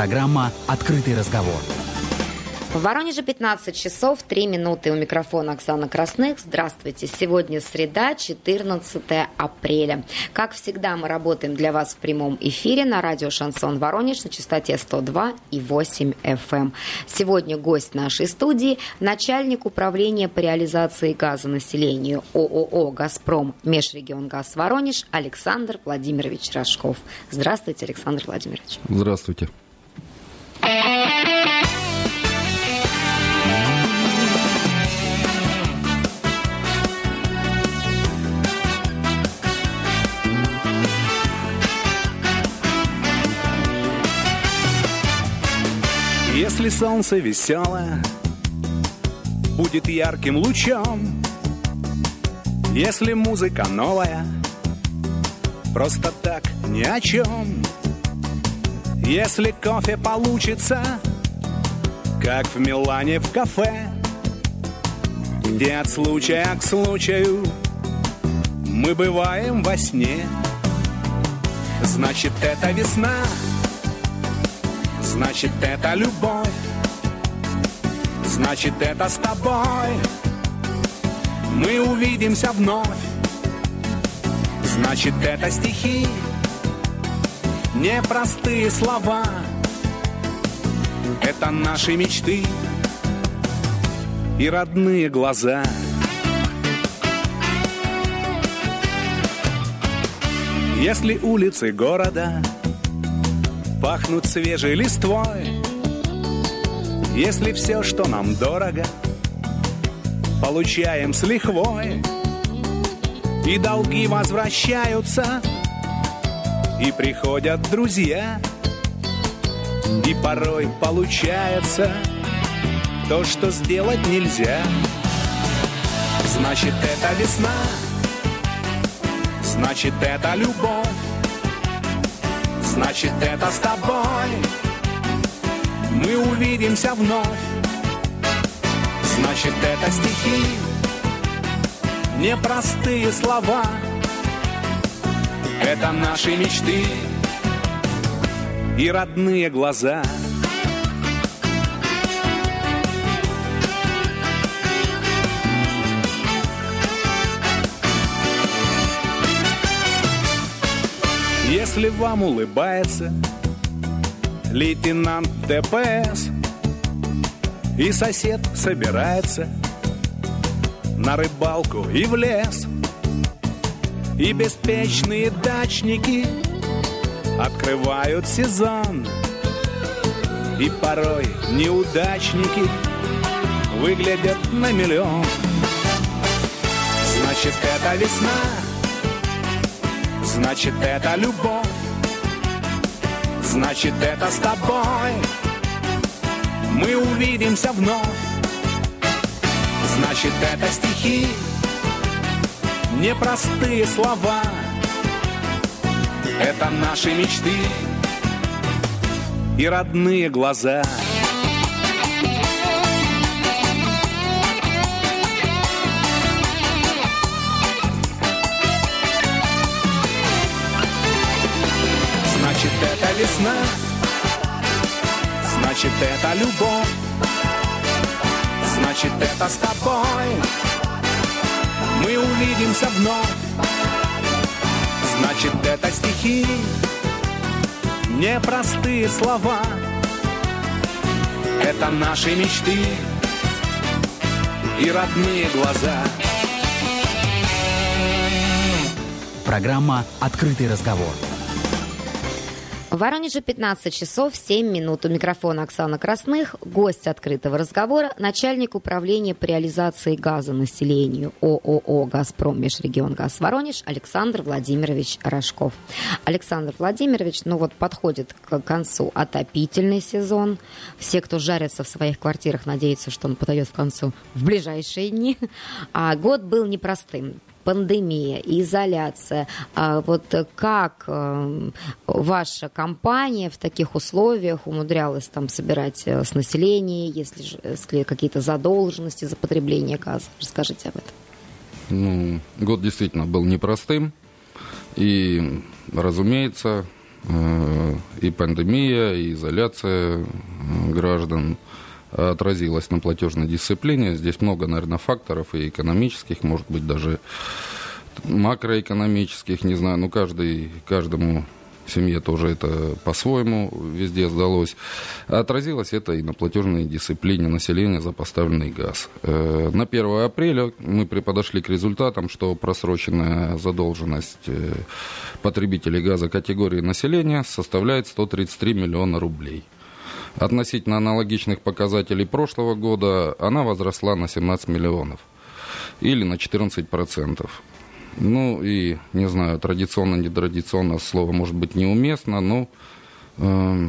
Программа «Открытый разговор». В Воронеже 15 часов 3 минуты у микрофона Оксана Красных. Здравствуйте. Сегодня среда, 14 апреля. Как всегда, мы работаем для вас в прямом эфире на радио «Шансон Воронеж» на частоте 102 и 8 FM. Эм. Сегодня гость нашей студии – начальник управления по реализации газа населению ООО «Газпром» Межрегион Газ Воронеж Александр Владимирович Рожков. Здравствуйте, Александр Владимирович. Здравствуйте. Если солнце веселое будет ярким лучом, Если музыка новая, просто так ни о чем, Если кофе получится, как в Милане в кафе, Где от случая к случаю мы бываем во сне, Значит, это весна — Значит, это любовь Значит, это с тобой. Мы увидимся вновь Значит, это стихи Непростые слова Это наши мечты И родные глаза Если улицы города пахнут свежей листвой. Если все, что нам дорого, получаем с лихвой, и долги возвращаются, и приходят друзья, и порой получается то, что сделать нельзя. Значит, это весна, значит, это любовь. Значит, это с тобой. Мы увидимся вновь. Значит, это стихи. Непростые слова Это наши мечты И родные глаза — Если вам улыбается лейтенант ДПС И сосед собирается на рыбалку и в лес И беспечные дачники открывают сезон. И порой неудачники выглядят на миллион. Значит, это весна. Значит, это любовь. Значит, это с тобой. Мы увидимся вновь. Значит, это стихи Непростые слова. Это наши мечты И родные глаза. Весна, значит это любовь, значит это с тобой. Мы увидимся вновь, значит это стихи, непростые слова. Это наши мечты и родные глаза. Программа «Открытый разговор». В Воронеже 15 часов 7 минут. У микрофона Оксана Красных, гость открытого разговора, начальник управления по реализации газа населению ООО «Газпром Межрегион Газ Воронеж» Александр Владимирович Рожков. Александр Владимирович, ну вот подходит к концу отопительный сезон. Все, кто жарится в своих квартирах, надеются, что он подойдет в концу в ближайшие дни. А год был непростым пандемия, изоляция. А вот как э, ваша компания в таких условиях умудрялась там собирать э, с населения, если, если какие-то задолженности за потребление газа? Расскажите об этом. Ну, год действительно был непростым. И, разумеется, и пандемия, и изоляция граждан отразилась на платежной дисциплине. Здесь много, наверное, факторов и экономических, может быть, даже макроэкономических, не знаю, ну, каждый, каждому семье тоже это по-своему везде сдалось. отразилось это и на платежной дисциплине населения за поставленный газ. Э, на 1 апреля мы подошли к результатам, что просроченная задолженность э, потребителей газа категории населения составляет 133 миллиона рублей. Относительно аналогичных показателей прошлого года она возросла на 17 миллионов или на 14 процентов. Ну и, не знаю, традиционно, нетрадиционно слово может быть неуместно, но э,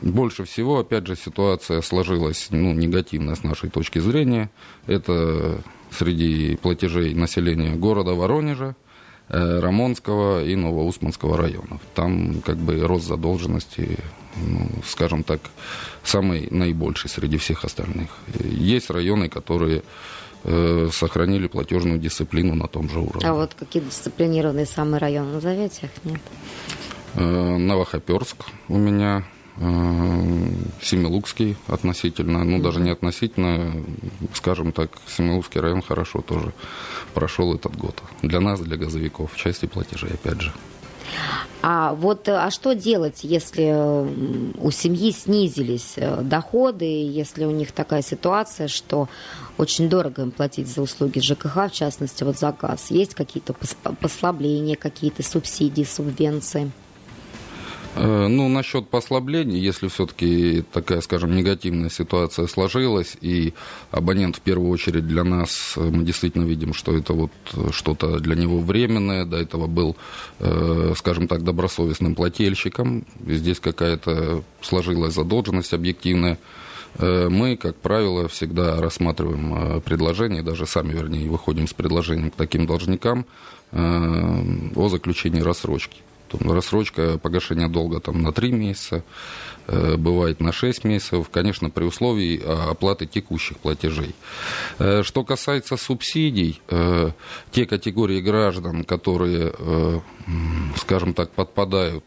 больше всего, опять же, ситуация сложилась ну, негативно с нашей точки зрения. Это среди платежей населения города Воронежа, Рамонского и Новоусманского районов. Там как бы рост задолженности, ну, скажем так, самый наибольший среди всех остальных. Есть районы, которые Э, сохранили платежную дисциплину на том же уровне. А вот какие дисциплинированные самые районы назовете их? Нет? Э, Новохоперск у меня, э, Семилукский относительно, ну даже не относительно, скажем так, Семилукский район хорошо тоже прошел этот год. Для нас, для газовиков, в части платежей, опять же. А вот а что делать, если у семьи снизились доходы, если у них такая ситуация, что очень дорого им платить за услуги ЖКХ, в частности, вот за газ. Есть какие-то послабления, какие-то субсидии, субвенции? Э, ну, насчет послаблений, если все-таки такая, скажем, негативная ситуация сложилась, и абонент в первую очередь для нас, э, мы действительно видим, что это вот что-то для него временное, до этого был, э, скажем так, добросовестным плательщиком, здесь какая-то сложилась задолженность объективная, Э, мы, как правило, всегда рассматриваем э, предложение, даже сами, вернее, выходим с предложением к таким должникам э, о заключении рассрочки. Рассрочка погашения долга там, на 3 месяца, Э, бывает на 6 месяцев, конечно, при условии а, оплаты текущих платежей. Э, что касается субсидий, э, те категории граждан, которые, скажем так, подпадают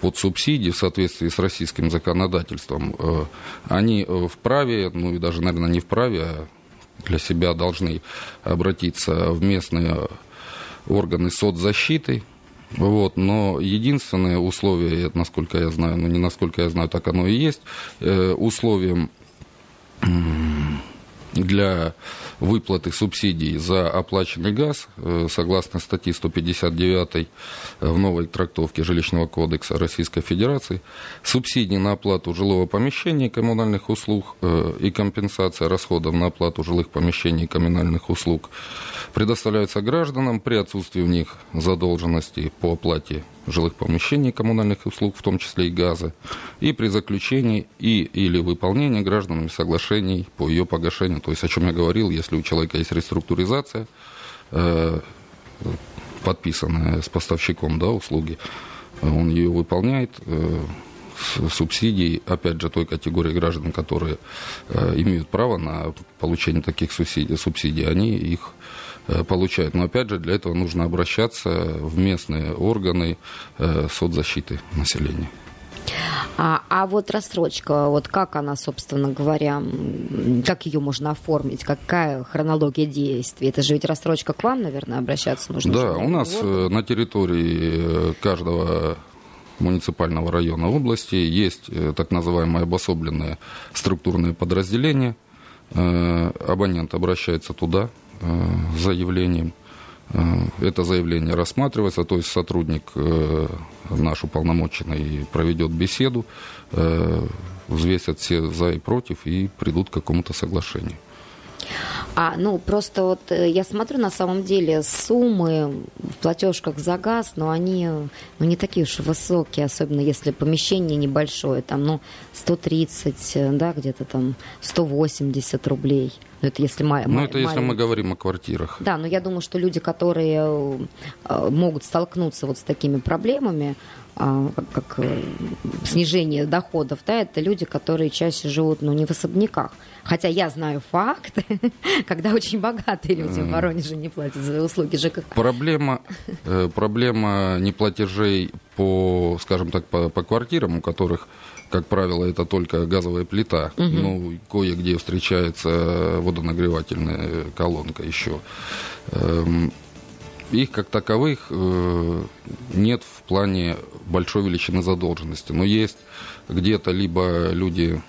под субсидии в соответствии с российским законодательством, они вправе, ну и даже, наверное, не вправе, а для себя должны обратиться в местные органы соцзащиты, вот, но единственное условие, насколько я знаю, ну не насколько я знаю, так оно и есть, э, условием для выплаты субсидий за оплаченный газ, э, согласно статье 159 в новой трактовке Жилищного кодекса Российской Федерации, субсидии на оплату жилого помещения и коммунальных услуг э, и компенсация расходов на оплату жилых помещений и коммунальных услуг предоставляются гражданам при отсутствии у них задолженности по оплате жилых помещений, коммунальных услуг, в том числе и газа, и при заключении и или выполнении гражданами соглашений по ее погашению. То есть, о чем я говорил, если у человека есть реструктуризация, э, подписанная с поставщиком да, услуги, он ее выполняет, э, субсидий, опять же, той категории граждан, которые э, имеют право на получение таких субсидий, субсидий они их получают. Но опять же, для этого нужно обращаться в местные органы э, соцзащиты населения. А, а вот рассрочка, вот как она, собственно говоря, как ее можно оформить, какая хронология действий? Это же ведь рассрочка к вам, наверное, обращаться нужно? Да, у нас вот. Э, на территории каждого муниципального района области есть так называемые обособленные структурные подразделения. Абонент обращается туда, Э, заявлением. Э, это заявление рассматривается, то есть сотрудник э, наш уполномоченный проведет беседу, взвесят все за и против и придут к какому-то соглашению. А, ну, просто вот э, я смотрю, на самом деле, суммы в платежках за газ, но они ну, не такие уж высокие, особенно если помещение небольшое, там, ну, 130, э, да, где-то там 180 рублей. Ну, это если, ма- ну, это если мы говорим о квартирах. Да, но я думаю, что люди, которые э, могут столкнуться вот с такими проблемами, как, как э, снижение доходов, да, это люди, которые чаще живут, ну, не в особняках. Хотя я знаю факт, когда очень богатые люди в Воронеже не платят за услуги ЖКХ. Проблема, э, проблема неплатежей по, скажем так, по, по квартирам, у которых, как правило, это только газовая плита, угу. ну, кое-где встречается водонагревательная колонка еще. Эм, их как таковых э, нет в плане большой величины задолженности. Но есть где-то либо люди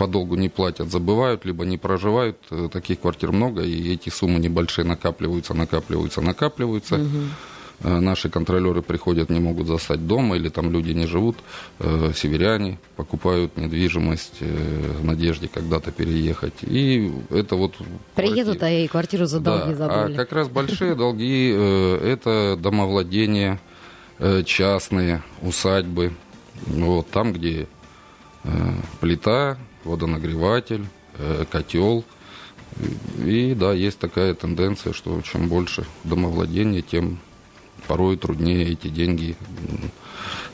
подолгу не платят, забывают, либо не проживают. Э, таких квартир много, и эти суммы небольшие накапливаются, накапливаются, накапливаются. Угу. Наши контролеры приходят, не могут застать дома, или там люди не живут, э, северяне покупают недвижимость э, в надежде когда-то переехать. И это вот... Приедут, а и квартиру за долги да, забрали. А как раз большие долги – это домовладения, частные, усадьбы. Вот там, где плита, водонагреватель, котел. И да, есть такая тенденция, что чем больше домовладения, тем порой труднее эти деньги,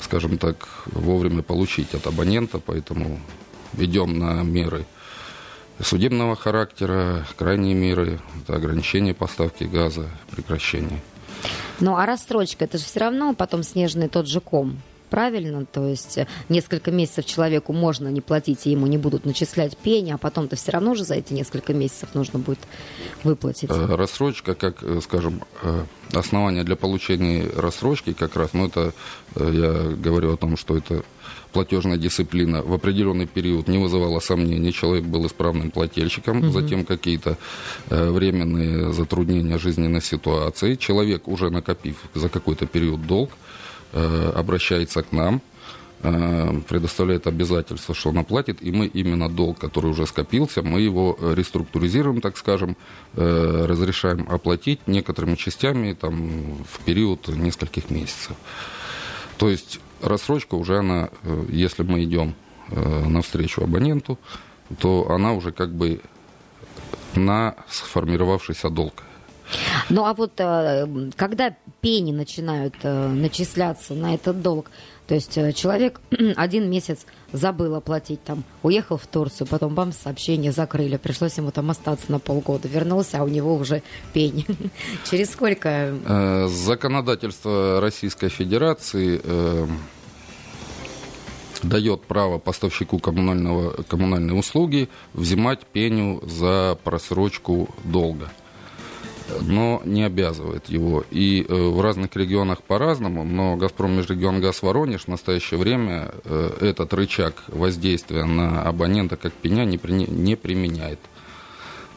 скажем так, вовремя получить от абонента, поэтому идем на меры судебного характера, крайние меры, это ограничение поставки газа, прекращение. Ну а рассрочка, это же все равно потом снежный тот же ком правильно, то есть э, несколько месяцев человеку можно не платить, и ему не будут начислять пени, а потом-то все равно же за эти несколько месяцев нужно будет выплатить. Э, рассрочка, как, э, скажем, основание для получения рассрочки как раз, ну это я говорю о том, что это платежная дисциплина в определенный период не вызывала сомнений, человек был исправным плательщиком, угу. затем какие-то э, временные затруднения жизненной ситуации, человек уже накопив за какой-то период долг, Э, обращается к нам, э, предоставляет обязательство, что он оплатит, и мы именно долг, который уже скопился, мы его реструктуризируем, так скажем, разрешаем оплатить некоторыми частями там, в период нескольких месяцев. То есть рассрочка уже она, если мы идем навстречу абоненту, то она уже как бы на сформировавшийся долг. Ну а вот э, когда пени начинают э, начисляться на этот долг, то есть э, человек один месяц забыл оплатить, там, уехал в Турцию, потом бам, сообщение закрыли, пришлось ему там остаться на полгода, вернулся, а у него уже пени. Через сколько? Законодательство Российской Федерации дает право поставщику коммунального, коммунальной услуги взимать пеню за просрочку долга но не обязывает его. И э, в разных регионах по-разному, но «Газпром Межрегионгаз Воронеж» в настоящее время э, этот рычаг воздействия на абонента как пеня не применяет.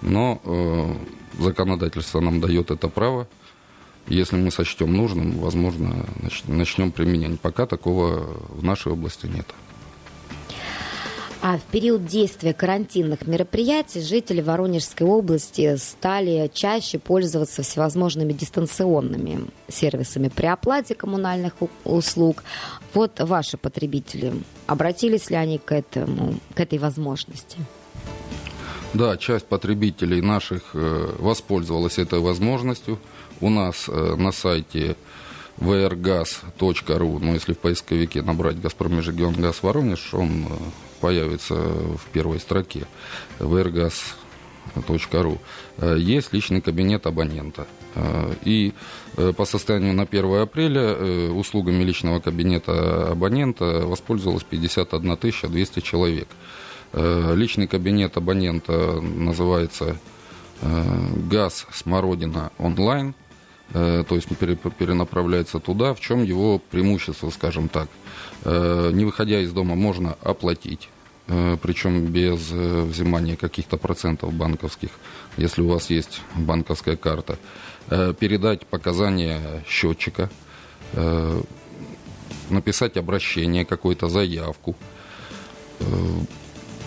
Но э, законодательство нам дает это право. Если мы сочтем нужным, возможно, начнем применять. Пока такого в нашей области нет. А в период действия карантинных мероприятий жители Воронежской области стали чаще пользоваться всевозможными дистанционными сервисами при оплате коммунальных услуг. Вот ваши потребители, обратились ли они к, этому, к этой возможности? Да, часть потребителей наших э, воспользовалась этой возможностью. У нас э, на сайте vrgas.ru, ну, если в поисковике набрать «Газпром Межрегионгаз Воронеж», он э, появится в первой строке vrgas.ru. Э, есть личный кабинет абонента. Э, и по состоянию на 1 апреля услугами личного кабинета абонента воспользовалось 51 200 человек. Личный кабинет абонента называется «Газ Смородина онлайн», то есть перенаправляется туда, в чем его преимущество, скажем так. Э, не выходя из дома, можно оплатить э, причем без э, взимания каких-то процентов банковских, если у вас есть банковская карта, передать показания счетчика, написать обращение, какую-то заявку.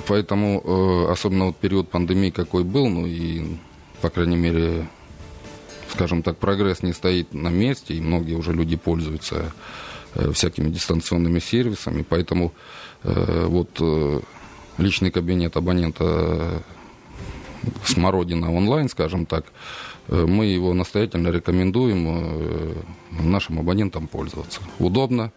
Поэтому, особенно вот период пандемии какой был, ну и, по крайней мере, скажем так, прогресс не стоит на месте, и многие уже люди пользуются Э, всякими дистанционными сервисами, поэтому э, вот э, личный кабинет абонента Смородина онлайн, скажем так, мы его настоятельно рекомендуем нашим абонентам пользоваться. Удобно,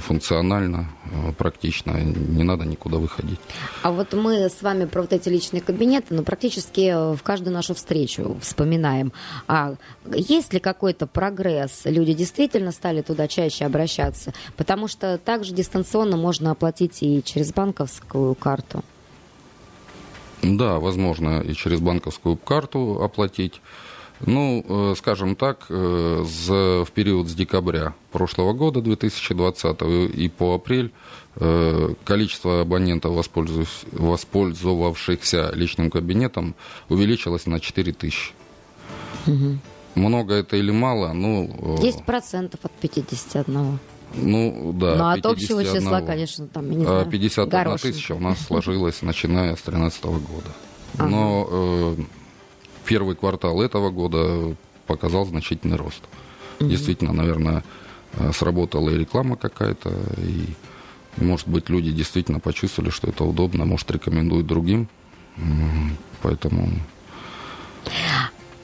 функционально, э, практично, не надо никуда выходить. А вот мы с вами про вот эти личные кабинеты, ну, практически в каждую нашу встречу вспоминаем. А есть ли какой-то прогресс? Люди действительно стали туда чаще обращаться? Потому что также дистанционно можно оплатить и через банковскую карту. Да, возможно, и через банковскую карту оплатить. Ну, э, скажем так, э, в период с декабря прошлого года, 2020, и по апрель э, количество абонентов, воспользовавшихся личным кабинетом, увеличилось на 4 тысячи. Угу. Много это или мало? Ну, 10% от 51. Ну, да. Ну, от общего числа, конечно, там, я не знаю, 51 горошин. тысяча у нас сложилась, начиная с 2013 года. Ага. Но первый квартал этого года показал значительный рост. Угу. Действительно, наверное, э, сработала и реклама какая-то, и, может быть, люди действительно почувствовали, что это удобно, может, рекомендуют другим. Поэтому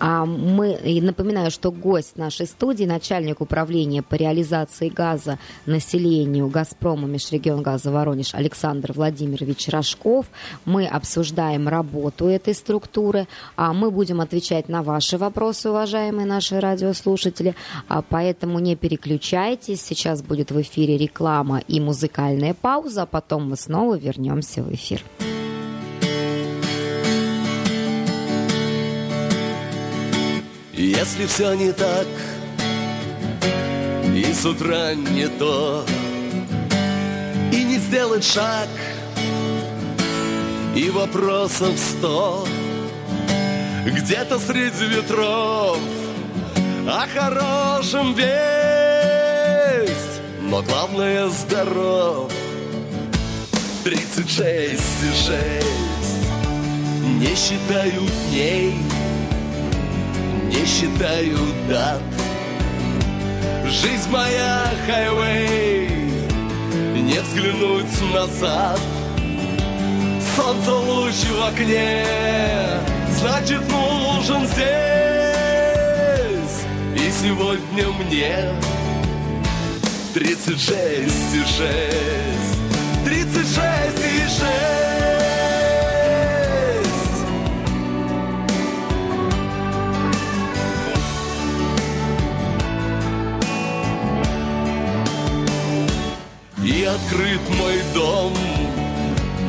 мы, напоминаю, что гость нашей студии, начальник управления по реализации газа населению «Газпрома» Межрегион газа Воронеж Александр Владимирович Рожков. Мы обсуждаем работу этой структуры. А мы будем отвечать на ваши вопросы, уважаемые наши радиослушатели. А поэтому не переключайтесь. Сейчас будет в эфире реклама и музыкальная пауза, а потом мы снова вернемся в эфир. Если все не так И с утра не то И не сделать шаг И вопросов сто Где-то среди ветров О хорошем весть. Но главное здоров. Тридцать шесть и шесть Не считаю дней не считаю дат. Жизнь моя хайвей Не взглянуть назад. Солнце луч в окне Значит нужен здесь. И сегодня мне Тридцать шесть и шесть Тридцать шесть и шесть открыт мой дом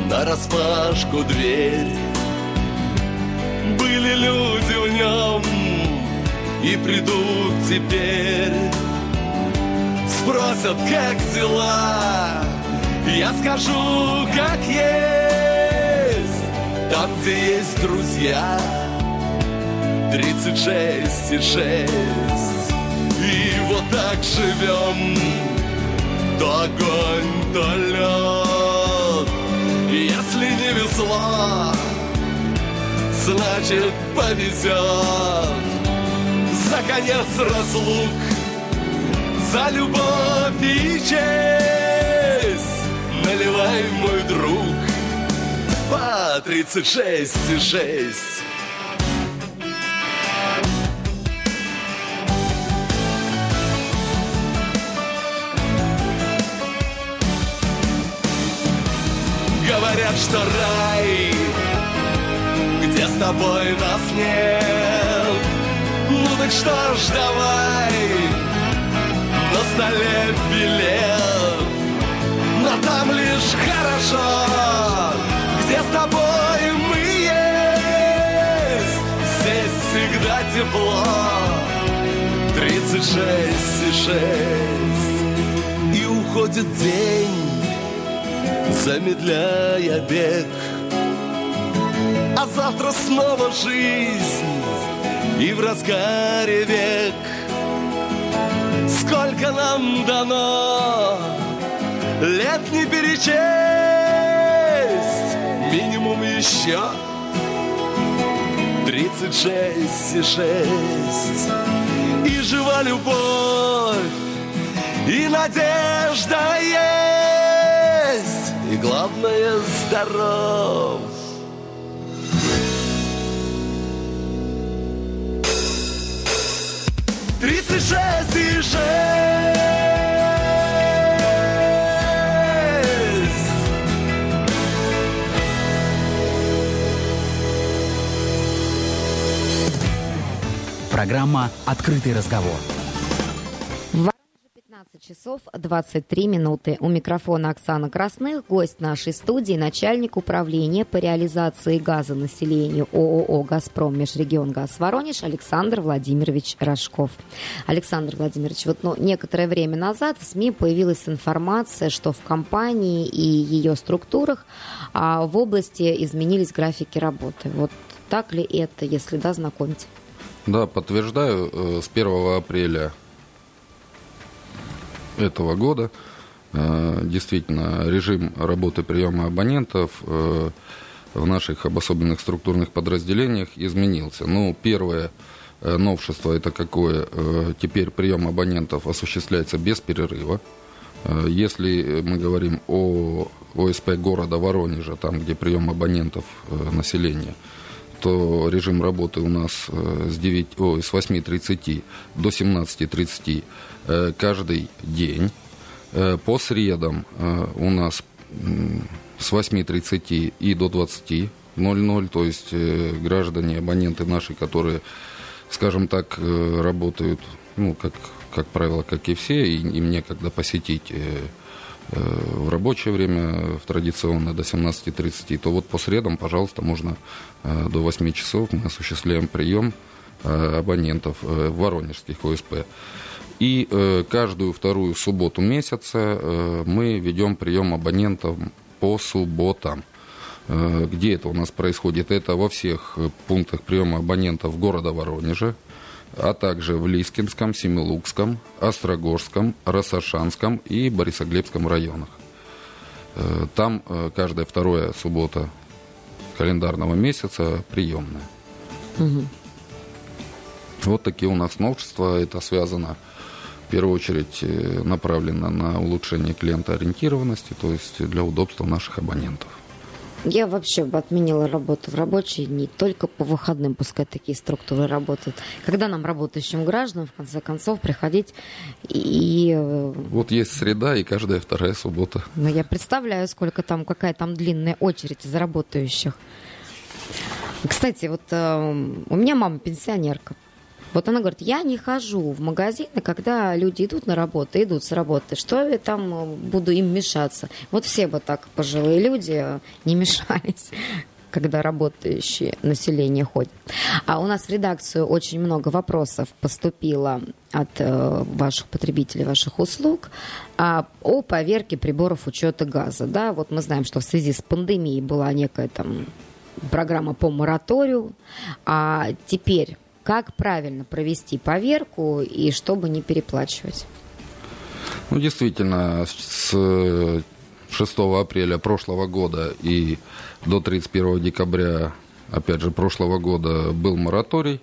на распашку дверь. Были люди в нем и придут теперь. Спросят, как дела? Я скажу, как есть. Там, где есть друзья Тридцать шесть и шесть. И вот так живем то огонь, лед. Если не везло, значит повезет. За конец разлук, за любовь и честь. Наливай, мой друг, по тридцать шесть и шесть. Говорят, что рай, где с тобой нас нет. Ну так что ж, давай, на столе билет. Но там лишь хорошо, где с тобой мы есть. Здесь всегда тепло, тридцать шесть и шесть. И уходит день замедляя бег. А завтра снова жизнь и в разгаре век. Сколько нам дано, лет не перечесть, минимум еще тридцать шесть и шесть. И жива любовь, и надежда есть главное, здоров. Тридцать шесть и шесть. Программа «Открытый разговор». В Воронеже 15 часов 23 минуты. У микрофона Оксана Красных, гость нашей студии, начальник управления по реализации газа населению ООО «Газпром Межрегион Газ Воронеж» Александр Владимирович Рожков. Александр Владимирович, вот ну, некоторое время назад в СМИ появилась информация, что в компании и ее структурах а, в области изменились графики работы. Вот так ли это? Если да, знакомьте. Да, подтверждаю, э, с 1 апреля этого года э, действительно режим работы приема абонентов э, в наших обособленных структурных подразделениях изменился. Ну, первое новшество это какое? Теперь прием абонентов осуществляется без перерыва. Если мы говорим о ОСП города Воронежа, там, где прием абонентов населения – то режим работы у нас э, с, 9, о, с 8.30 до 17.30 э, каждый день. Э, по средам у нас с 8.30 и до 20.00, то есть граждане, абоненты наши, которые, скажем так, работают, ну, как, как правило, как и все, и им некогда посетить в рабочее время, в традиционное до 17.30, то вот по средам, пожалуйста, можно э, до 8 часов мы осуществляем прием э, абонентов э, Воронежских ОСП. И каждую вторую субботу месяца мы ведем прием абонентов по субботам. Где это у нас происходит? Это во всех пунктах приема абонентов города Воронежа, а также в Лискинском, Семилукском, Острогожском, Рассашанском и Борисоглебском районах. Э, там э, каждая вторая суббота календарного месяца приемная. Угу. Вот такие у нас новшества. Это связано в первую очередь э, направлено на улучшение клиентоориентированности, то есть для удобства наших абонентов. Я вообще бы отменила работу в рабочие дни, только по выходным пускай такие структуры работают. Когда нам, работающим гражданам, в конце концов, приходить и... Э, вот есть среда и каждая вторая суббота. Ну, я представляю, сколько там, какая там длинная очередь из работающих. Кстати, вот э, у меня мама пенсионерка. Вот она говорит, я не хожу в магазины, когда люди идут на работу, идут с работы. Что я там э, буду им мешаться? Вот все бы так пожилые люди э, не мешались когда работающие население ходят. А у нас в редакцию очень много вопросов поступило от э, ваших потребителей, ваших услуг а, о поверке приборов учета газа. Да, вот мы знаем, что в связи с пандемией была некая там программа по мораторию, а теперь как правильно провести поверку и чтобы не переплачивать? Ну, действительно, с 6 апреля прошлого года и до 31 декабря, опять же, прошлого года был мораторий.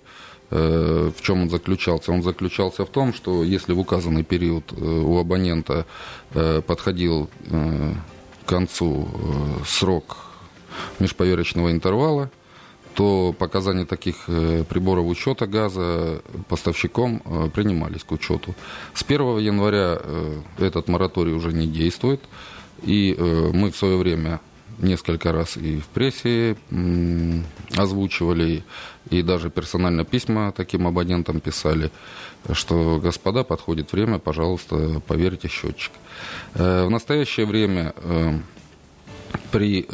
Э, в чем он заключался? Он заключался в том, что если в указанный период э, у абонента э, подходил к концу срок межповерочного интервала, то показания таких э, приборов учета газа поставщиком э, принимались к учету. С 1 января э, этот мораторий уже не действует, и мы в свое время несколько раз и в прессе озвучивали, и даже персонально письма таким абонентам писали, что, господа, подходит время, пожалуйста, поверьте счетчик. В настоящее время при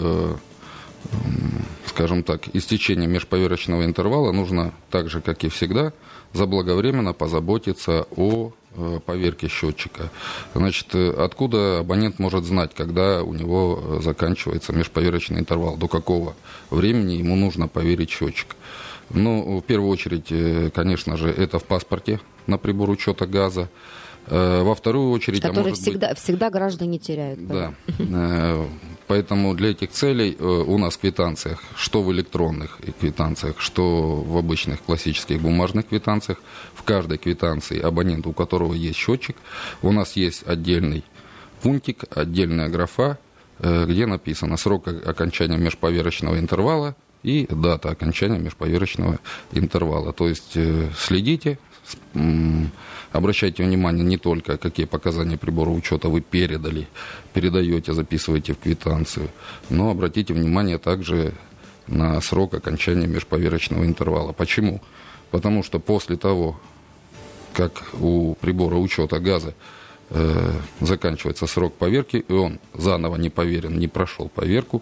скажем так, истечения межповерочного интервала нужно, так же, как и всегда, заблаговременно позаботиться о э, поверке счетчика. Значит, э, откуда абонент может знать, когда у него э, заканчивается межповерочный интервал, до какого времени ему нужно поверить счетчик? Ну, в первую очередь, конечно же, это в паспорте на прибор учета газа. Во вторую очередь... А Который а всегда, быть... всегда граждане теряют. Да. Поэтому для этих целей э, у нас в квитанциях, что в электронных квитанциях, что в обычных классических бумажных квитанциях, в каждой квитанции абонент, у которого есть счетчик, у нас есть отдельный пунктик, отдельная графа, э, где написано срок окончания межповерочного интервала и дата окончания межповерочного интервала. То есть э, следите, Обращайте внимание не только, какие показания прибора учета вы передали, передаете, записываете в квитанцию, но обратите внимание также на срок окончания межповерочного интервала. Почему? Потому что после того, как у прибора учета газа э, заканчивается срок поверки, и он заново не поверен, не прошел поверку,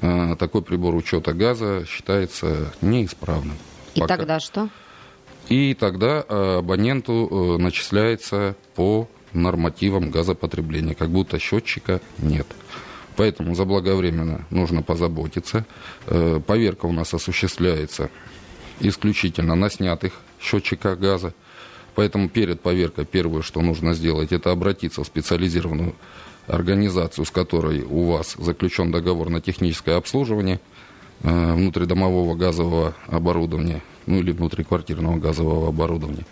э, такой прибор учета газа считается неисправным. И Пока. тогда что? И тогда э, абоненту э, начисляется по нормативам газопотребления, как будто счетчика нет. Поэтому заблаговременно нужно позаботиться. Э, Поверка у нас осуществляется исключительно на снятых счетчиках газа. Поэтому перед поверкой первое, что нужно сделать, это обратиться в специализированную организацию, с которой у вас заключен договор на техническое обслуживание внутридомового газового оборудования, ну или внутриквартирного газового оборудования.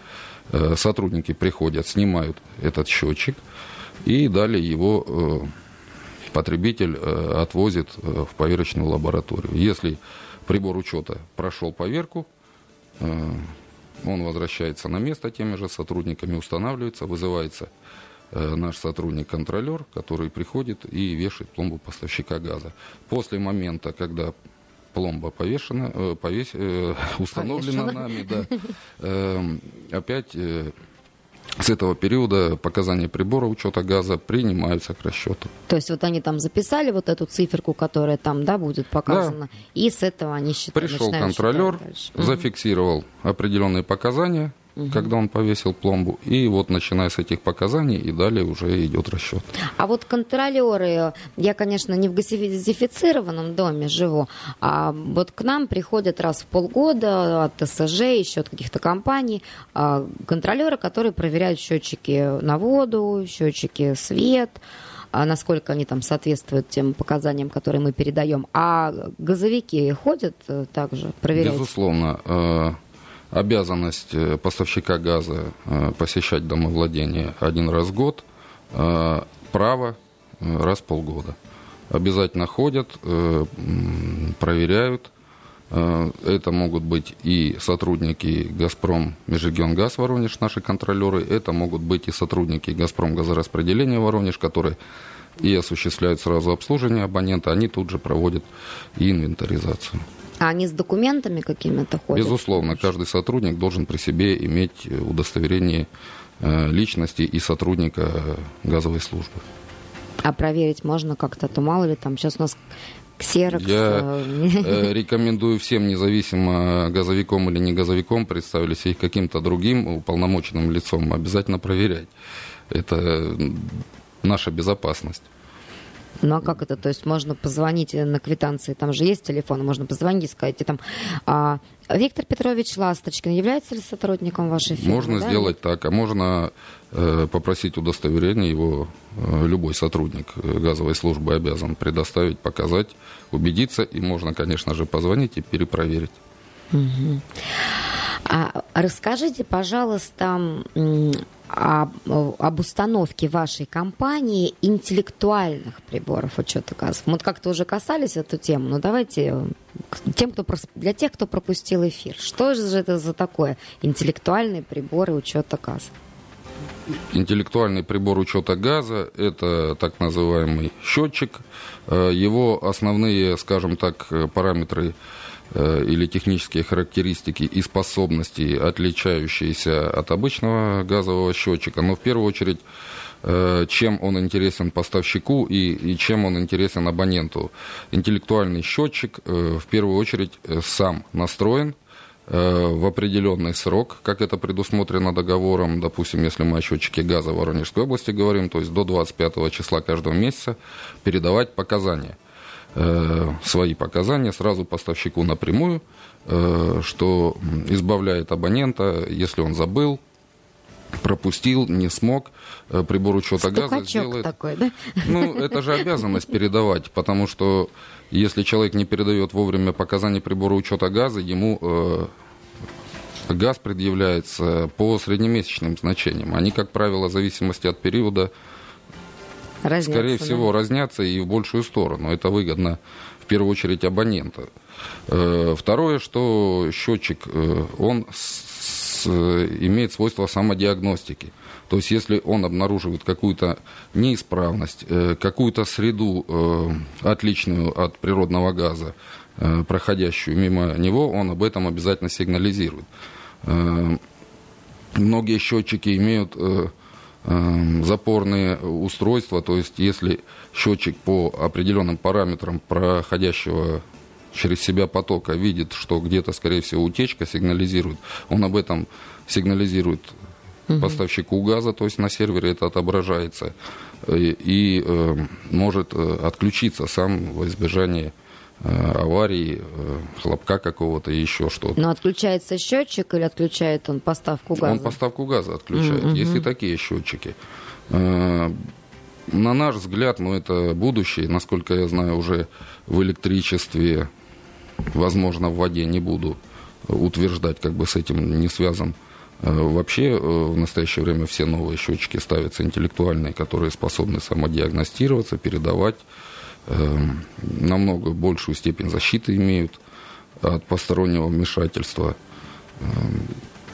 Э, Сотрудники приходят, снимают этот счетчик, и далее его э, потребитель э, отвозит в поверочную лабораторию. Если прибор учета прошел поверку, он возвращается на место теми же сотрудниками, устанавливается, вызывается наш сотрудник-контролер, который приходит и вешает пломбу поставщика газа. После момента, когда пломба повешена, э, повесь- э, установлена Повешена. нами, да, эм, опять э, с этого периода показания прибора учета газа принимаются к расчету. То есть вот они там записали вот эту циферку, которая там, да, будет показана, и с этого они считают. Пришел контролер, считать зафиксировал определенные показания, когда он повесил пломбу, и вот начиная с этих показаний и далее уже идет расчет. А вот контролеры, я, конечно, не в газифицированном доме живу, а вот к нам приходят раз в полгода от ТСЖ, еще от каких-то компаний, а, контролеры, которые проверяют счетчики на воду, счетчики свет, а насколько они там соответствуют тем показаниям, которые мы передаем. А газовики ходят э, также проверять? Безусловно, э, обязанность э, поставщика газа э, посещать домовладение один раз в год, э, право раз в полгода. Обязательно ходят, проверяют. Это могут быть и сотрудники «Газпром» Межрегионгаз Воронеж, наши контролеры. Это могут быть и сотрудники «Газпром» газораспределения Воронеж, которые и осуществляют сразу обслуживание абонента. Они тут же проводят и инвентаризацию. А они с документами какими-то ходят? Безусловно, каждый сотрудник должен при себе иметь э, удостоверение э, личности и сотрудника э, газовой службы. А проверить можно как-то, то мало ли там сейчас у нас ксерокс. Я рекомендую всем, независимо газовиком или не газовиком, представили себя каким-то другим уполномоченным лицом, обязательно проверять. Это наша безопасность. Ну а как это? То есть можно позвонить на квитанции, там же есть телефон, можно позвонить и сказать, и там а, Виктор Петрович Ласточкин является ли сотрудником вашей фирмы? Можно да? сделать так, а можно э, попросить удостоверение его э, любой сотрудник э, газовой службы обязан предоставить, показать, убедиться, и можно, конечно же, позвонить и перепроверить. А расскажите, пожалуйста, об, установке вашей компании интеллектуальных приборов учета газов. Мы вот как-то уже касались эту тему, но давайте э, тем, кто для тех, кто пропустил эфир. Что же это за такое интеллектуальные приборы учета газа? Интеллектуальный прибор учета газа – это так называемый счетчик. Э, Его основные, скажем так, э, параметры или технические характеристики и способности, отличающиеся от обычного газового счетчика. Но в первую очередь, э, чем он интересен поставщику и, и чем он интересен абоненту. Интеллектуальный счетчик э, в первую очередь э, сам настроен э, в определенный срок, как это предусмотрено договором, допустим, если мы о счетчике газа в Воронежской области говорим, то есть до 25 числа каждого месяца передавать показания, э, свои показания сразу поставщику напрямую, э, что избавляет абонента, если он забыл, пропустил, не смог, э, прибор учета газа Стукачок сделает. такой, да? Ну, это же обязанность передавать, потому что если человек не передает вовремя показания прибора учета газа, ему э, газ предъявляется по среднемесячным значениям. Они, как правило, в зависимости от периода, Разнятся, скорее да? всего, разнятся и в большую сторону. Это выгодно в первую очередь абонента. Э, Второе, что счетчик, э, он с- имеет свойство самодиагностики. То есть, если он обнаруживает какую-то неисправность, э, какую-то среду, отличную от природного газа, проходящую мимо него, он об этом обязательно сигнализирует. Многие счетчики имеют запорные устройства, то есть если счетчик по определенным параметрам проходящего через себя потока видит, что где-то, скорее всего, утечка сигнализирует, он об этом сигнализирует угу. поставщику газа, то есть на сервере это отображается, и, и э, может э, отключиться сам во избежание э, аварии, э, хлопка какого-то и еще что-то. Но отключается счетчик или отключает он поставку газа? Он поставку газа отключает. Mm-hmm. Есть и такие счетчики. Э, на наш взгляд, ну, это будущее, насколько я знаю, уже в электричестве, возможно, в воде не буду утверждать, как бы с этим не связан. Вообще в настоящее время все новые счетчики ставятся интеллектуальные, которые способны самодиагностироваться, передавать, намного большую степень защиты имеют от постороннего вмешательства.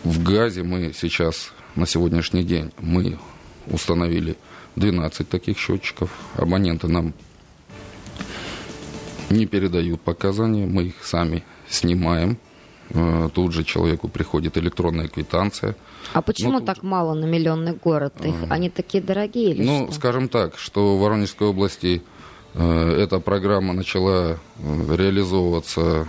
В газе мы сейчас, на сегодняшний день, мы установили 12 таких счетчиков. Абоненты нам не передают показания, мы их сами снимаем. Э, тут же человеку приходит электронная квитанция. А почему ну, так же... мало на миллионный город? Их, а... Они такие дорогие или Ну, что? скажем так, что в Воронежской области эта программа начала э, реализовываться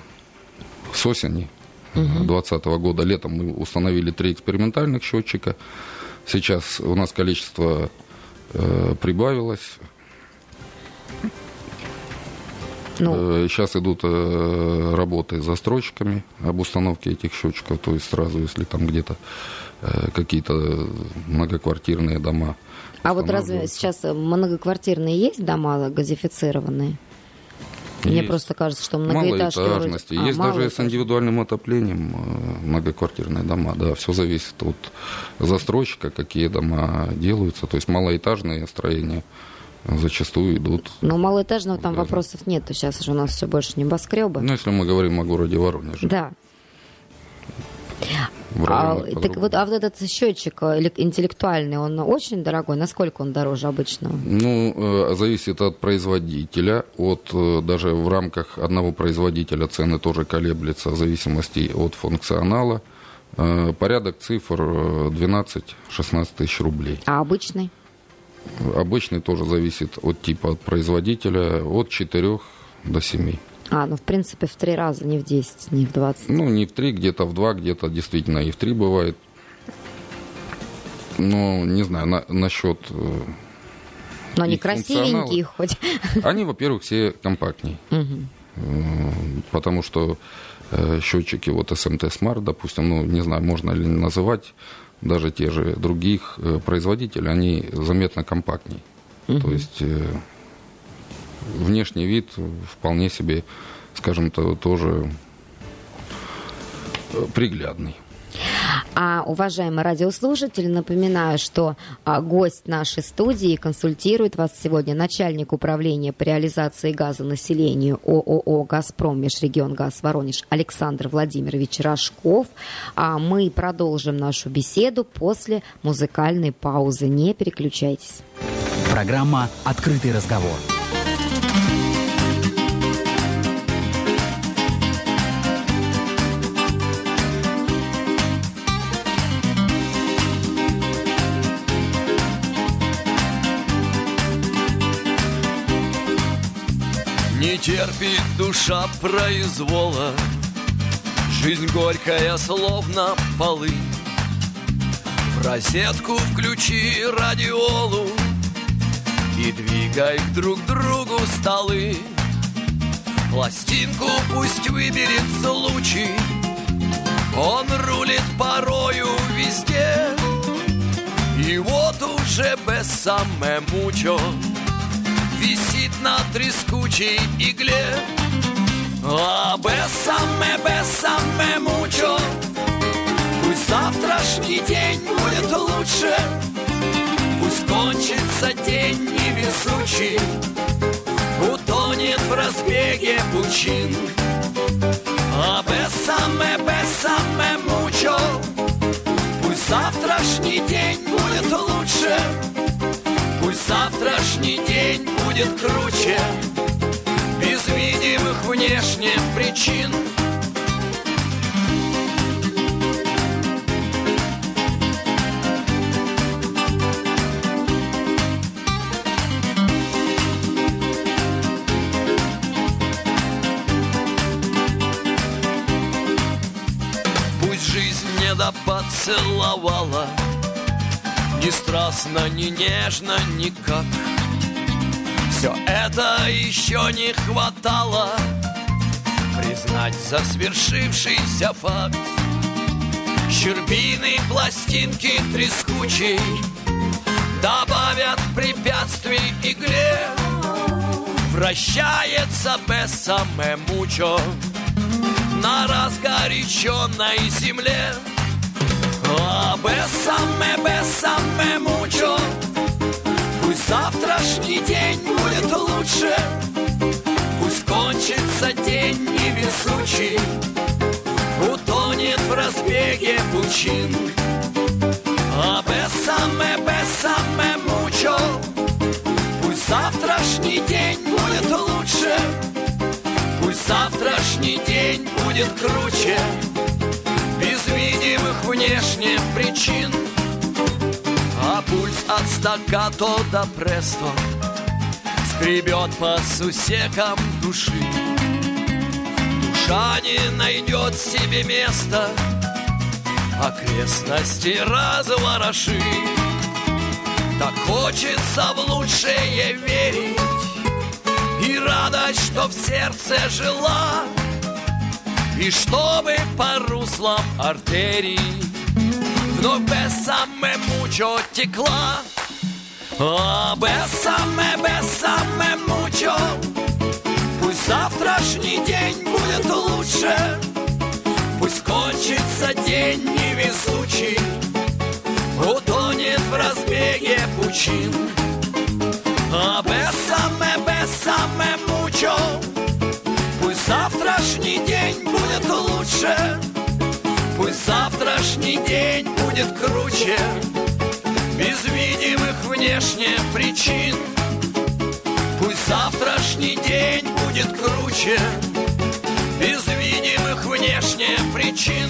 с осени 2020 угу. года. Летом мы установили три экспериментальных счетчика. Сейчас у нас количество э, прибавилось. Ну. Сейчас идут э, работы с застройщиками об установке этих счетчиков, то есть сразу, если там где-то э, какие-то многоквартирные дома. А вот разве сейчас многоквартирные есть дома газифицированные? Мне есть. просто кажется, что многоэтажки... Малоэтажности. Вроде... А, есть даже с индивидуальным отоплением э, многоквартирные дома. Да, все зависит от застройщика, какие дома делаются. То есть малоэтажные строения зачастую идут. Но малоэтажного там даже. вопросов нет. Сейчас же у нас все больше небоскребы. Ну, если мы говорим о городе Воронеже. Да. А, так вот, а вот этот счетчик э, интеллектуальный, он очень дорогой. Насколько он дороже обычного? Ну, э, зависит от производителя. От э, даже в рамках одного производителя цены тоже колеблется в зависимости от функционала. Порядок цифр 12-16 тысяч рублей. А обычный? Обычный тоже зависит от типа от производителя, от 4 до 7. А, ну, в принципе, в три раза, не в 10, не в 20. Ну, не в три, где-то в два, где-то действительно и в три бывает. Но, не знаю, на, насчет... Э, Но они красивенькие хоть. Они, во-первых, все компактнее. Угу. Потому что э, счетчики, вот SMT Smart, допустим, ну, не знаю, можно ли называть даже те же других э, производителей, они заметно компактнее. Угу. То есть э, внешний вид вполне себе, скажем, то, тоже э, приглядный. А, уважаемые радиослушатели, напоминаю, что а, гость нашей студии консультирует вас сегодня начальник управления по реализации газа населению ООО «Газпром Межрегион Газ Воронеж» Александр Владимирович Рожков. А мы продолжим нашу беседу после музыкальной паузы. Не переключайтесь. Программа «Открытый разговор». Терпит душа произвола. Жизнь горькая, словно полы. В розетку включи радиолу И двигай друг другу столы. Пластинку пусть выберет случай. Он рулит порою везде. И вот уже без самое мучо висит на трескучей игле. А бесаме, бесаме мучо, Пусть завтрашний день будет лучше, Пусть кончится день невезучий, Утонет в разбеге пучин. А бесаме, бесаме мучо, Пусть завтрашний день будет лучше, Пусть завтрашний день будет круче Без видимых внешних причин. Пусть жизнь не поцеловала Ни страстно, ни нежно, никак. Все это еще не хватало Признать за свершившийся факт. Щербины пластинки трескучей Добавят препятствий игле Вращается без саме мучо На разгоряченной земле. А без саме, без саме мучо Пусть завтрашний день будет лучше. Пусть кончится день невезучий Утонет в разбеге пучин. А без саме, без саме мучо Пусть завтрашний день будет лучше. Пусть завтрашний день будет круче. Без видимых внешне причин от стаккато до престо Скребет по сусекам души. Душа не найдет себе места Окрестности развороши. Так хочется в лучшее верить И радость, что в сердце жила И чтобы по руслам артерий Вновь без самое мучо текла. А без самое, без самое мучо Пусть завтрашний день будет лучше. Пусть кончится день невезучий. Утонет в разбеге пучин. А без саме, без саме мучо Пусть завтрашний день будет лучше. Пусть завтрашний день будет круче Без видимых внешне причин. Пусть завтрашний день будет круче Без видимых внешне причин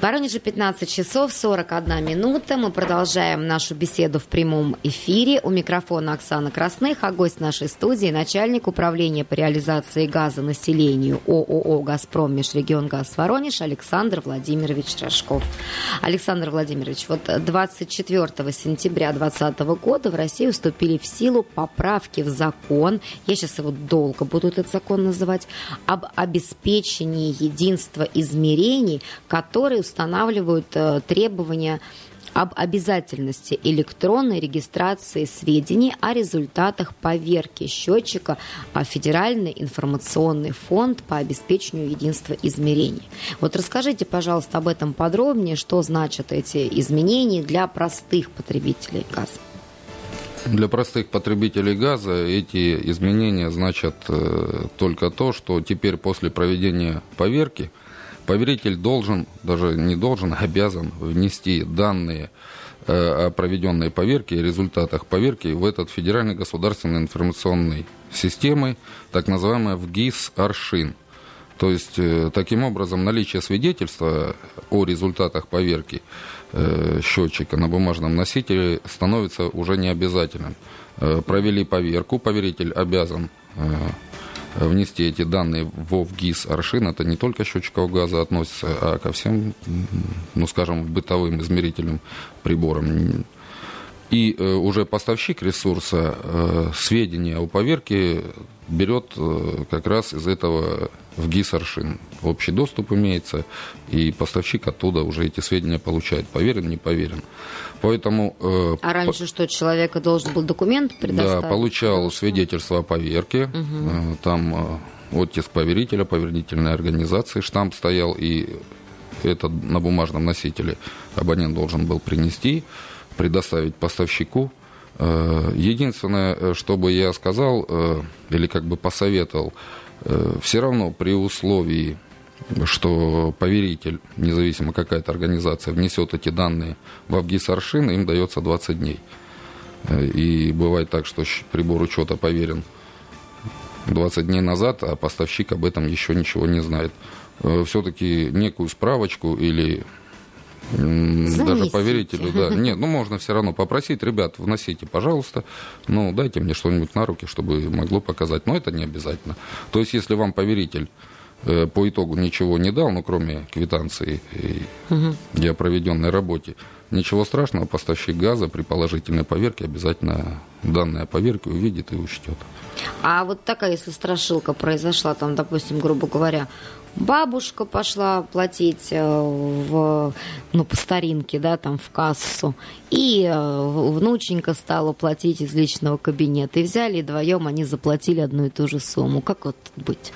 В Воронеже 15 часов 41 минута. Мы продолжаем нашу беседу в прямом эфире. У микрофона Оксана Красных, а гость нашей студии – начальник управления по реализации газа населению ООО «Газпром Межрегион Газ Воронеж» Александр Владимирович Рожков. Александр Владимирович, вот 24 сентября 2020 года в России вступили в силу поправки в закон, я сейчас его долго буду этот закон называть, об обеспечении единства измерений, которые устанавливают э, требования об обязательности электронной регистрации сведений о результатах поверки счетчика а Федеральный информационный фонд по обеспечению единства измерений. Вот расскажите, пожалуйста, об этом подробнее, что значат эти изменения для простых потребителей газа. Для простых потребителей газа эти изменения значат э, только то, что теперь после проведения поверки поверитель должен, даже не должен, а обязан внести данные э, о проведенной поверке и результатах поверки в этот Федеральный государственный информационный системы, так называемый ВГИС Аршин. То есть, э, таким образом, наличие свидетельства о результатах поверки э, счетчика на бумажном носителе становится уже необязательным. Э, провели поверку, поверитель обязан внести эти данные в ВГИС Аршин. Это не только счетчиков газа относится, а ко всем, ну, скажем, бытовым измерительным приборам. И э, уже поставщик ресурса э, сведения о поверке берет э, как раз из этого в ГИС Аршин. Общий доступ имеется, и поставщик оттуда уже эти сведения получает. Поверен, не поверен. Поэтому... э, А раньше что, человека должен был документ предоставить? да, получал свидетельство о поверке. Э, Там э, оттиск поверителя, поверительной организации, штамп стоял, и это на бумажном носителе абонент должен был принести, предоставить поставщику. Э, Единственное, э, что бы я сказал, э, или как бы посоветовал, все равно при условии, что поверитель, независимо какая то организация, внесет эти данные в Авгис Аршин, им дается 20 дней. И бывает так, что прибор учета поверен 20 дней назад, а поставщик об этом еще ничего не знает. Все-таки некую справочку или м, даже поверителю, да. Нет, ну можно все равно попросить, ребят, вносите, пожалуйста, ну дайте мне что-нибудь на руки, чтобы могло показать. Но это не обязательно. То есть, если вам поверитель э, по итогу ничего не дал, ну кроме квитанции и, и о проведенной работе, ничего страшного, поставщик газа при положительной поверке обязательно данные поверки увидит и учтет. А вот такая, если страшилка произошла, там, допустим, грубо говоря, бабушка пошла платить э, в, ну, по старинке, да, там, в кассу, и э, внученька стала платить из личного кабинета. И взяли, и вдвоем они заплатили одну и ту же сумму. Как вот быть?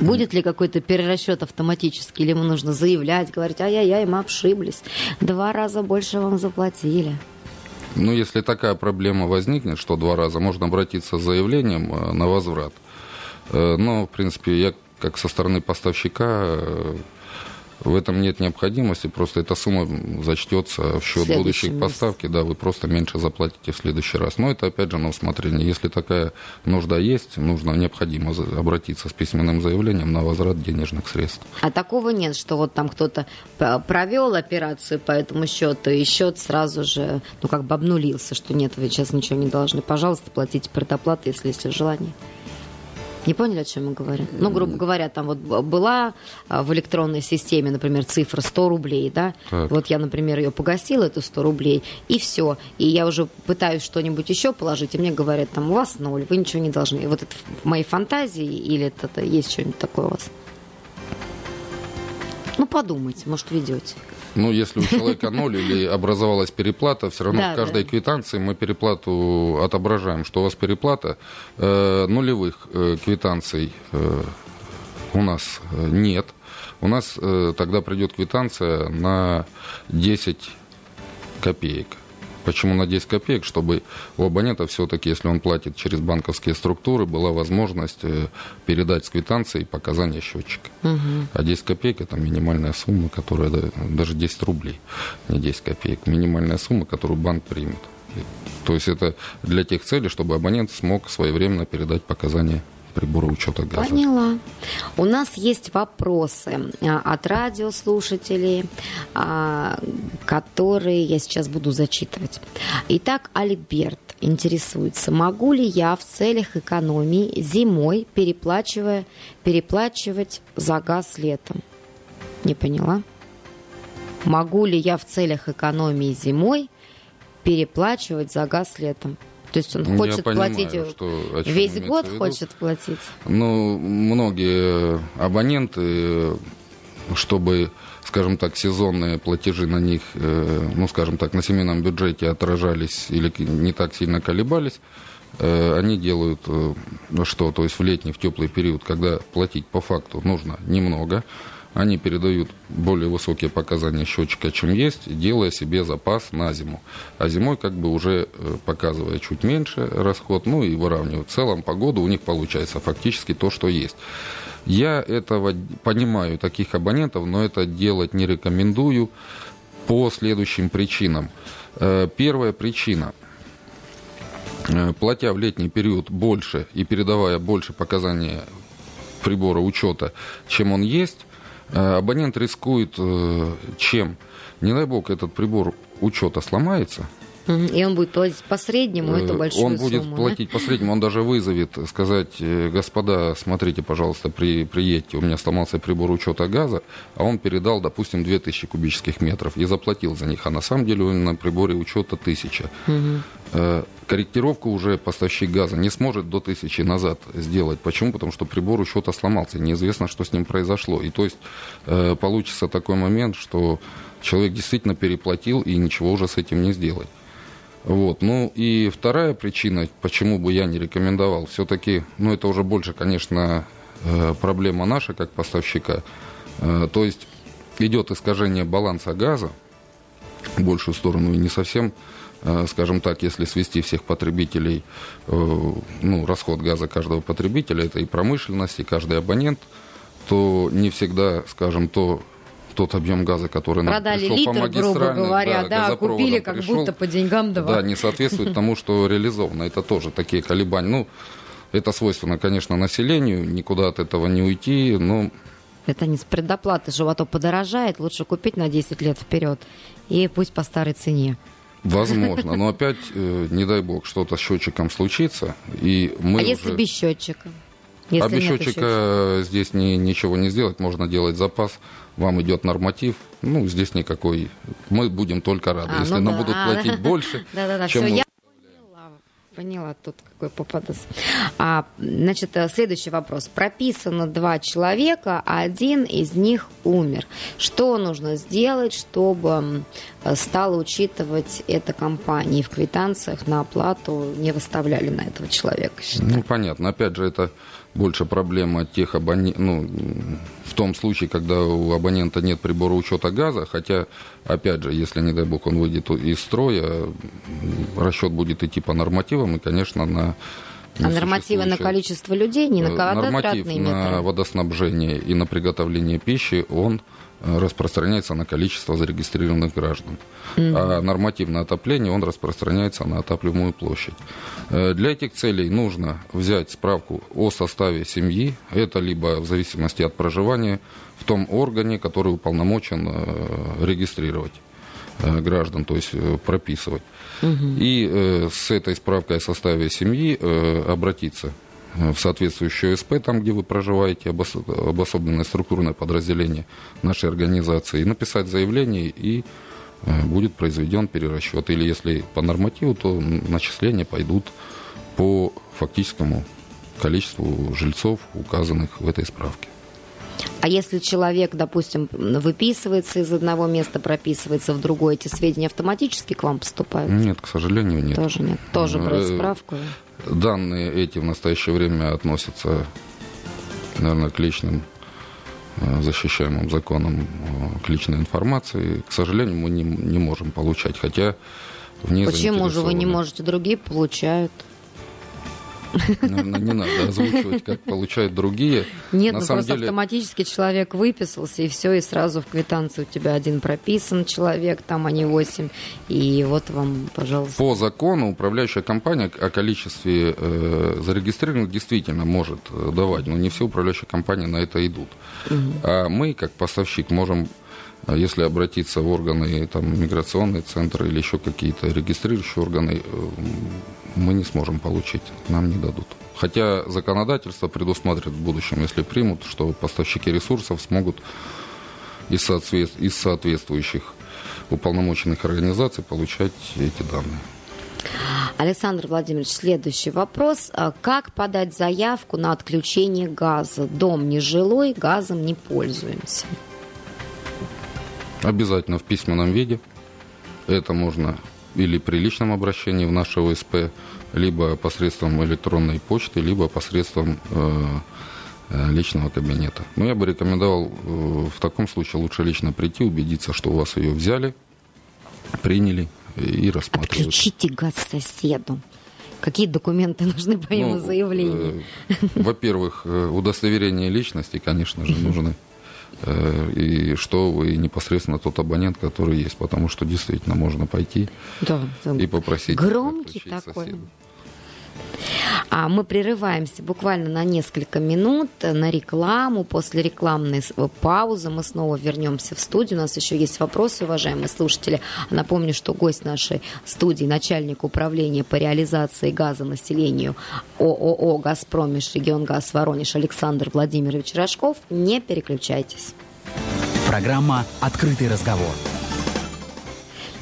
Будет ли какой-то перерасчет автоматический, или ему нужно заявлять, говорить, ай-яй-яй, мы обшиблись, два раза больше вам заплатили. Ну, если такая проблема возникнет, что два раза, можно обратиться с заявлением э, на возврат. Но, в принципе, я как со стороны поставщика э, в этом нет необходимости, просто эта сумма зачтется в счет следующем будущих поставки, да, вы просто меньше заплатите в следующий раз. Но это опять же на усмотрение. Если такая нужда есть, нужно, необходимо обратиться с письменным заявлением на возврат денежных средств. А такого нет, что вот там кто-то п- провел операцию по этому счету, и счет сразу же, ну, как бы обнулился, что нет, вы сейчас ничего не должны. Пожалуйста, платите предоплату, если есть желание. Не поняли, о чем я говорю? Ну, грубо говоря, там вот была а, в электронной системе, например, цифра 100 рублей, да? Так. Вот я, например, ее погасила, эту 100 рублей, и все. И я уже пытаюсь что-нибудь еще положить, и мне говорят, там, у вас ноль, вы ничего не должны. И вот это в моей фантазии или это, это есть что-нибудь такое у вас? Ну, подумайте, может, ведете. Ну, если у человека ноль или образовалась переплата, все равно Да, в каждой да. квитанции мы переплату отображаем, что у вас переплата. Э, нулевых э, квитанций э, у нас э, нет. У нас э, тогда придет квитанция на 10 копеек. Почему на 10 копеек? Чтобы у абонента все-таки, если он платит через банковские структуры, была возможность э, передать с квитанцией показания счетчика. А 10 копеек это минимальная сумма, которая да, даже 10 рублей, не 10 копеек, минимальная сумма, которую банк примет. То есть это для тех целей, чтобы абонент смог своевременно передать показания прибора учета газа. Поняла. У нас есть вопросы а, от радиослушателей, а, которые я сейчас буду зачитывать. Итак, Альберт интересуется, могу ли я в целях экономии зимой, переплачивая, переплачивать за газ летом? Не поняла. Могу ли я в целях экономии зимой переплачивать за газ летом? То есть он Ну, Я хочет понимаю, платить э, что- чем весь год хочет платить? Ну, многие абоненты, чтобы, скажем так, сезонные платежи на них, э, ну, скажем так, на семейном бюджете отражались или не так сильно колебались, э, они делают э, что? То есть в летний, в теплый период, когда платить по факту нужно немного, они передают более высокие показания счетчика, чем есть, делая себе запас на зиму. А зимой как бы уже э, показывая чуть меньше расход, ну и выравнивают. В целом погода у них получается фактически то, что есть. Я этого понимаю, таких абонентов, но это делать не рекомендую по следующим причинам. Э, Первая причина – Э, платя в летний период больше и передавая больше показаний прибора учета, чем он есть, абонент рискует э, чем? Не дай бог этот прибор учета сломается. И он будет платить по среднему Э, большую Он будет сумму, да? платить по среднему, он даже вызовет, сказать, э, господа, смотрите, пожалуйста, при, приедьте, у меня сломался прибор учета газа, а он передал, допустим, 2000 кубических метров и заплатил за них, а на самом деле он на приборе учета 1000. Э, Корректировку уже поставщик газа не сможет до 1000 назад сделать. Почему? Потому что прибор учета сломался, неизвестно, что с ним произошло. И то есть э, получится такой момент, что человек действительно переплатил и ничего уже с этим не сделать. Вот. Ну и вторая причина, почему бы я не рекомендовал, все-таки, ну это уже больше, конечно, э, проблема наша как поставщика. Э, То есть идет искажение баланса газа в большую сторону и не совсем, э, скажем так, если свести всех потребителей, э, ну, расход газа каждого потребителя, это и промышленность, и каждый абонент, то не всегда, скажем, то тот объем газа, который нам Продали пришел по литр, грубо магистральной, говоря, да, да, а купили как пришел, будто по деньгам два. да, не соответствует тому, что реализовано. Это тоже такие колебания. Ну, Это свойственно, конечно, населению, никуда от этого не уйти, но Это не с предоплаты же, а то подорожает, лучше купить на 10 лет вперед. И пусть по старой цене. Возможно. Но опять, э, не дай бог, что-то с счетчиком случится, и мы а если уже... без счетчика? а Если без нет счетчика здесь ни- ничего не сделать, можно делать запас. Вам идет норматив, ну, здесь никакой. Мы будем только рады. А, Если ну нам да. будут А, платить больше, чем все, мы-. Поняла, тут какой попадос. А, значит, э, следующий вопрос. Прописано два человека, а один из них умер. Что нужно сделать, чтобы э, стало учитывать эта компания и в квитанциях на оплату не выставляли на этого человека? счета? Ну, понятно. Опять же, это больше проблема тех абонентов, ну, в том случае, когда у абонента нет прибора учета газа, хотя, опять же, если, не дай бог, он выйдет из строя, расчет будет идти по нормативам и, конечно, на А нормативы на количество людей, не на Э, Норматив квадратные на метры? водоснабжение и на приготовление пищи, он э, распространяется на количество зарегистрированных граждан. А норматив на отопление, он распространяется на отапливаемую площадь. Э, Для этих целей нужно взять справку о составе семьи. Это либо в зависимости от проживания в том органе, который уполномочен регистрировать граждан, то есть э, И э, с этой справкой о составе семьи э, обратиться в соответствующую СП, там, где вы проживаете, обос- обособленное структурное подразделение нашей организации, и написать заявление, и э, будет произведен перерасчет. Или если по нормативу, то начисления пойдут по фактическому количеству жильцов, указанных в этой справке. А если человек, допустим, выписывается из одного места, прописывается в другое, эти сведения автоматически к вам поступают? Нет, к сожалению, нет. Тоже нет. Тоже брать Э, справку. Данные эти в настоящее время относятся, наверное, к личным э, защищаемым законом э, к личной информации. К сожалению, мы не, не можем получать, хотя в ней Почему же вы не можете? Другие получают. Наверное, не надо озвучивать, как получают другие. Нет, На ну самом просто деле, автоматически человек выписался, и все, и сразу в квитанции у тебя один прописан человек, там они восемь, и вот вам, пожалуйста. По закону управляющая компания о количестве э, зарегистрированных действительно может э, давать, но не все управляющие компании на это идут. А мы, как поставщик, можем, если обратиться в органы, там, миграционные центры или еще какие-то регистрирующие органы, э, мы не сможем получить, нам не дадут. Хотя законодательство предусматривает в будущем, если примут, что поставщики ресурсов смогут из, соответ- из соответствующих уполномоченных организаций получать эти данные. Александр Владимирович, следующий вопрос. А Как подать заявку на отключение газа? Дом нежилой, газом не пользуемся. Обязательно в письменном виде. Это можно или при личном обращении в наше ОСП, либо посредством электронной почты, либо посредством э, э, личного кабинета. Но я бы рекомендовал э, в таком случае лучше лично прийти, убедиться, что у вас ее взяли, приняли и рассматривают. Отключите газ соседу. Какие документы нужны по его Ну, заявлению? э, Во-первых, э, удостоверение личности, конечно же, нужны. Э, И что вы непосредственно тот абонент, который есть, потому что действительно можно пойти Да, и попросить громкий такой. соседа. А мы прерываемся буквально на несколько минут на рекламу. После рекламной с- паузы мы снова вернемся в студию. У нас еще есть вопросы, уважаемые слушатели. Напомню, что гость нашей студии, начальник управления по реализации газа населению ООО «Газпром Межрегионгаз Воронеж» Александр Владимирович Рожков. Не переключайтесь. Программа «Открытый разговор».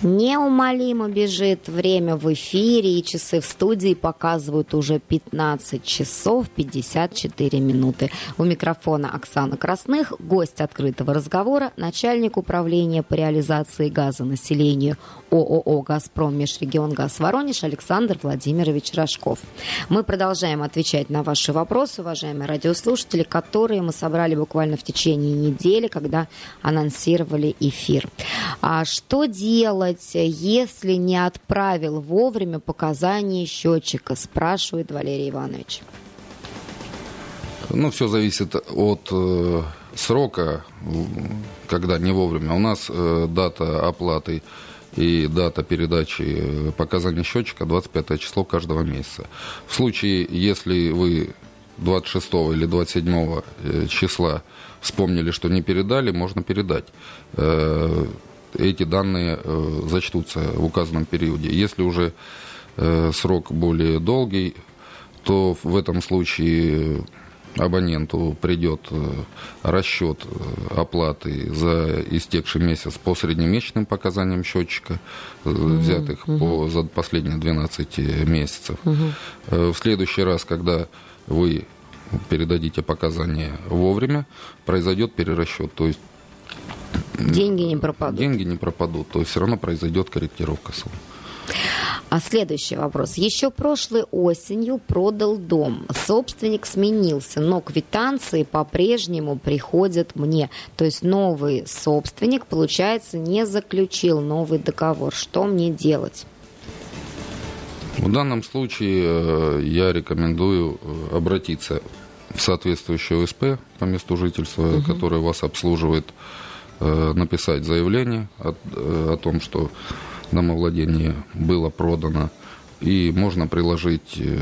Неумолимо бежит время в эфире, и часы в студии показывают уже 15 часов 54 минуты. У микрофона Оксана Красных, гость открытого разговора, начальник управления по реализации газа населению ООО «Газпром Межрегионгаз Воронеж» Александр Владимирович Рожков. Мы продолжаем отвечать на ваши вопросы, уважаемые радиослушатели, которые мы собрали буквально в течение недели, когда анонсировали эфир. А что делать, если не отправил вовремя показания счетчика, спрашивает Валерий Иванович. Ну, все зависит от э, срока, когда не вовремя. У нас э, дата оплаты и дата передачи э, показаний счетчика 25 число каждого месяца. В случае, если вы 26 или 27 э, числа вспомнили, что не передали, можно передать. Э, эти данные зачтутся в указанном периоде. Если уже срок более долгий, то в этом случае абоненту придет э, расчет э, оплаты за истекший месяц по среднемесячным показаниям счетчика, взятых mm-hmm. по, за последние 12 месяцев. Mm-hmm. В следующий раз, когда вы передадите показания вовремя, произойдет перерасчет. То есть деньги не пропадут. Деньги не пропадут, то есть все равно произойдет корректировка суммы. А следующий вопрос. Еще прошлой осенью продал дом. Собственник сменился, но квитанции по-прежнему приходят мне. То есть новый собственник, получается, не заключил новый договор. Что мне делать? В данном случае э, я рекомендую э, обратиться в соответствующую ОСП по месту жительства, угу. которое вас обслуживает, написать заявление о, о том, что домовладение было продано. И можно приложить э,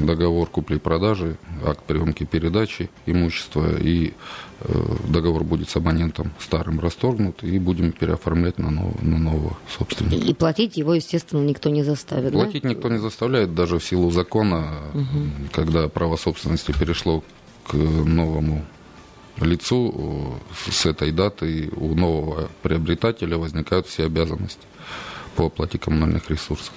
договор купли-продажи, акт приемки передачи имущества, и э, договор будет с абонентом старым расторгнут, и будем переоформлять на, нов, на нового собственника. И платить его, естественно, никто не заставит, Платить да? никто не заставляет, даже в силу закона, угу. когда право собственности перешло к новому лицу, с этой даты у нового приобретателя возникают все обязанности по оплате коммунальных ресурсов.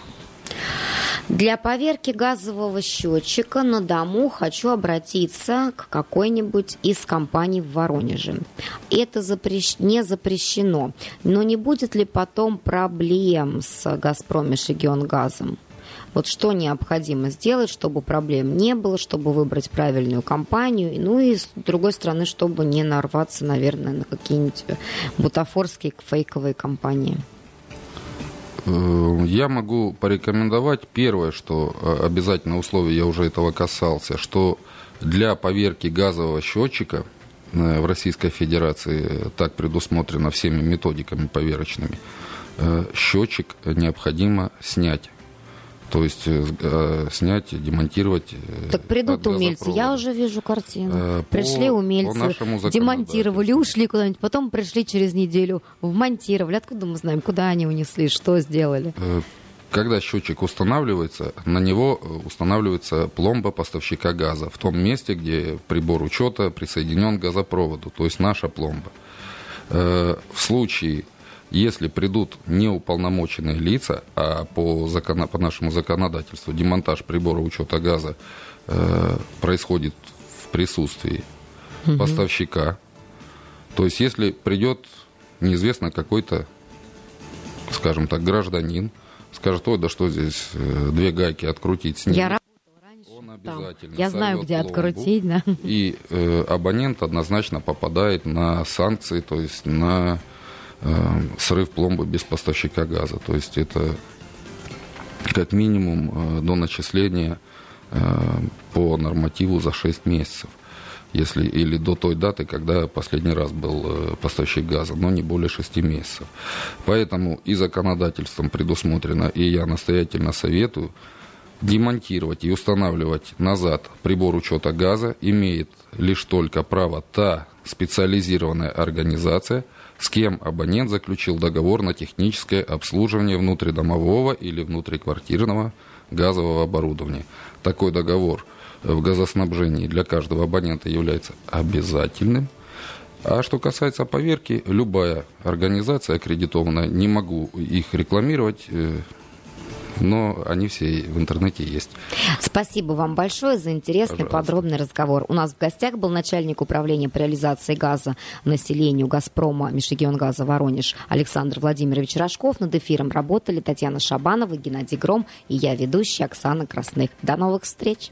Для поверки газового счетчика на дому хочу обратиться к какой-нибудь из компаний в Воронеже. Это запрещ... не запрещено. Но не будет ли потом проблем с «Газпром» Межрегионгазом? Вот что необходимо сделать, чтобы проблем не было, чтобы выбрать правильную компанию, ну и с другой стороны, чтобы не нарваться, наверное, на какие-нибудь бутафорские фейковые компании. Э, я могу порекомендовать первое, что э, обязательно условие, я уже этого касался, что для поверки газового счетчика э, в Российской Федерации так предусмотрено всеми методиками поверочными, счетчик необходимо снять то есть э, снять, демонтировать. Э, так придут умельцы, я уже вижу картину. Э, пришли по, умельцы, по демонтировали, ушли куда-нибудь, потом пришли через неделю, вмонтировали. Откуда мы знаем, куда они унесли, что сделали? Э, когда счетчик устанавливается, на него э, устанавливается пломба поставщика газа в том месте, где прибор учета присоединен к газопроводу, то есть наша пломба. Э, в случае если придут неуполномоченные лица, а по, закон, по нашему законодательству демонтаж прибора учета газа э, происходит в присутствии угу. поставщика, то есть если придет неизвестно какой-то, скажем так, гражданин, скажет, ой, да что здесь, э, две гайки открутить, снять. Я он обязательно Я знаю, где пломбу, открутить, да. И э, абонент однозначно попадает на санкции, то есть на срыв пломбы без поставщика газа. То есть это как минимум э, до начисления э, по нормативу за 6 месяцев. Если, или до той даты, когда последний раз был поставщик газа, но не более 6 месяцев. Поэтому и законодательством предусмотрено, и я настоятельно советую, демонтировать и устанавливать назад прибор учета газа имеет лишь только право та специализированная организация – с кем абонент заключил договор на техническое обслуживание внутридомового или внутриквартирного газового оборудования. Такой договор в газоснабжении для каждого абонента является обязательным. А что касается поверки, любая организация аккредитованная, не могу их рекламировать, э, но они все в интернете есть. Спасибо вам большое за интересный Пожалуйста. подробный разговор. У нас в гостях был начальник управления по реализации газа населению «Газпрома» Межрегионгаза Воронеж Александр Владимирович Рожков. Над эфиром работали Татьяна Шабанова, Геннадий Гром и я, ведущая Оксана Красных. До новых встреч!